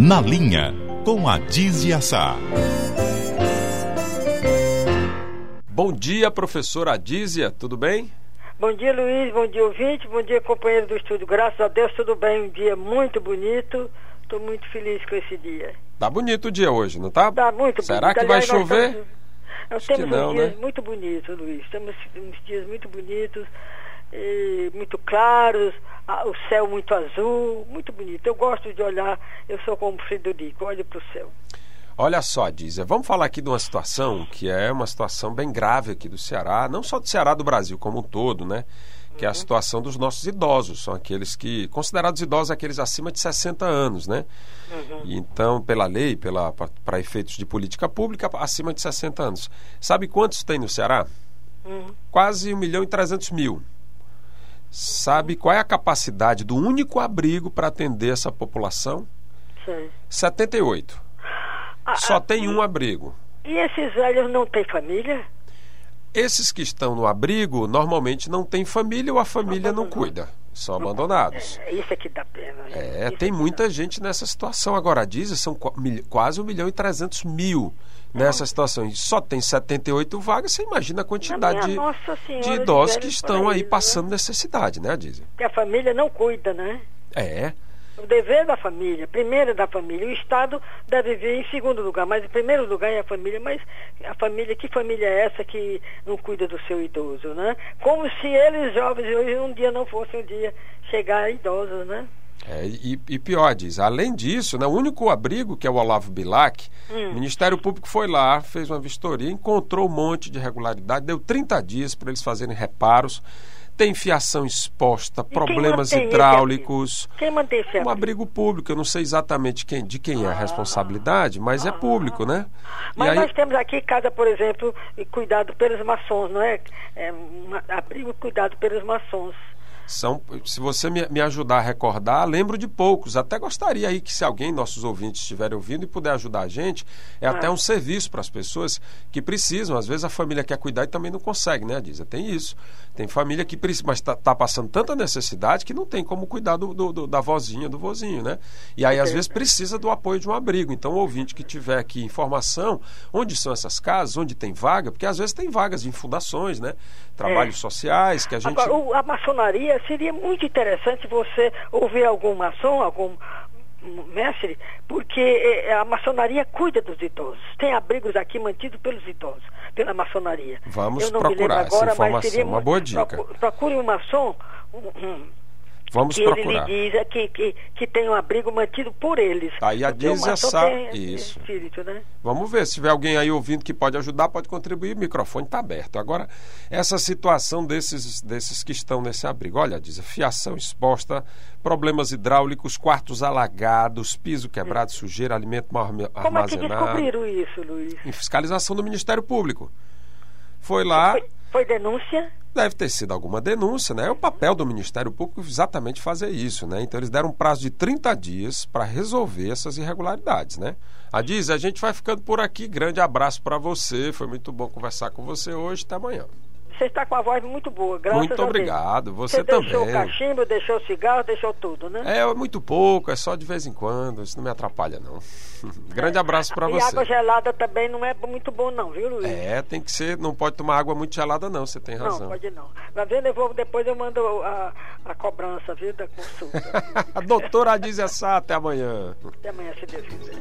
Na linha, com a Dizia Sá. Bom dia, professora Adízia, tudo bem? Bom dia, Luiz. Bom dia, ouvinte. Bom dia, companheiro do estúdio. Graças a Deus, tudo bem. Um dia muito bonito. Estou muito feliz com esse dia. Tá bonito o dia hoje, não tá? Tá muito Será bonito. que vai Aliás, nós chover? estamos- Nós temos que não, uns dias né? muito bonitos, Luiz. Temos uns dias muito bonitos, muito claros, o céu muito azul, muito bonito. Eu gosto de olhar, eu sou como Frederico, olho para o céu. Olha só, Adízia, vamos falar aqui de uma situação que é uma situação bem grave aqui do Ceará, não só do Ceará, do Brasil como um todo, né? Que é a situação dos nossos idosos, são aqueles que, considerados idosos, aqueles acima de 60 anos, né? E então, pela lei, para efeitos de política pública, acima de 60 anos. Sabe quantos tem no Ceará? Uhum. Quase 1 milhão e 300 mil. Sabe qual é a capacidade do único abrigo para atender essa população? Sei. 78. Ah, Só ah, tem um abrigo. E esses velhos não têm família? Esses que estão no abrigo normalmente não têm família ou a família não cuida. São abandonados. É, isso é que dá pena. gente. É, Isso tem que muita gente nessa situação. Agora, dizem, são qua- mil- quase 1 milhão e 300 mil nessa situação. E só tem 78 vagas, você imagina a quantidade de, de idosos que estão aí paraíso, passando necessidade, né, dizem? Que a família não cuida, né? É, O dever da família, primeiro é da família. O Estado deve vir em segundo lugar, mas em primeiro lugar é a família. Mas a família, que família é essa que não cuida do seu idoso, né? Como se eles, jovens, hoje um dia não fossem um dia chegar idosos, né? É, e, e pior, diz, além disso, né, o único abrigo, que é o Olavo Bilac, o Ministério Público foi lá, fez uma vistoria, encontrou um monte de irregularidade, deu 30 dias para eles fazerem reparos, tem fiação exposta, quem problemas hidráulicos. Quem mantém esse Um abrigo público, eu não sei exatamente quem, de quem é a responsabilidade, mas é público, né? E Mas aí, nós temos aqui casa, por exemplo, e cuidado pelos maçons, não é? é um abrigo cuidado pelos maçons. São, se você me, me ajudar a recordar, lembro de poucos. Até gostaria aí que se alguém, nossos ouvintes, estiverem ouvindo e puder ajudar a gente, é até um serviço para as pessoas que precisam. Às vezes a família quer cuidar e também não consegue, né, Adisa? Tem isso. Tem família que precisa, mas está passando tanta necessidade que não tem como cuidar do, do- do- da vozinha, do vozinho, né? E aí, às vezes, precisa do apoio de um abrigo. Então, o ouvinte que tiver aqui informação, onde são essas casas, onde tem vaga, porque às vezes tem vagas em fundações, né? Trabalhos sociais, que a gente. Agora, o- a maçonaria seria muito interessante você ouvir algum maçom, algum mestre, porque eh, a maçonaria cuida dos idosos. Tem abrigos aqui mantidos pelos idosos, pela maçonaria. Vamos Eu não me lembro procurar essa agora, mas informação, uma boa dica. procu- Procure um maçom um- um, Vamos que procurar. ele lhe diz é que, que, que tem um abrigo mantido por eles. Aí a maçom sabe- isso. espírito, né? Vamos ver, se tiver alguém aí ouvindo que pode ajudar, pode contribuir, o microfone está aberto. Agora, essa situação desses, desses que estão nesse abrigo, olha, diz, fiação exposta, problemas hidráulicos, quartos alagados, piso quebrado, sujeira, alimento mal arma- Como é que armazenado. descobriram isso, Luiz? Em fiscalização do Ministério Público. Foi lá, Foi, foi denúncia? deve ter sido alguma denúncia, né? É o papel do Ministério Público exatamente fazer isso, né? Então eles deram um prazo de 30 dias para resolver essas irregularidades, né? A Diz, a gente vai ficando por aqui. Grande abraço para você. Foi muito bom conversar com você hoje. Até amanhã. Você está com a voz muito boa, graças Muito a Deus. obrigado. Você, Você deixou também. o cachimbo, deixou o cigarro, deixou tudo, né? É muito pouco, é só de vez em quando. Isso não me atrapalha, não. Grande abraço para e você. água gelada também não é muito bom não, viu, Luiz? É, tem que ser, não pode tomar água muito gelada, não. Você tem razão. Não, pode não. Vai vendo, eu vou, depois eu mando a, a cobrança, viu, da consulta. A doutora Adízia Sá, até amanhã. Até amanhã, se Deus quiser.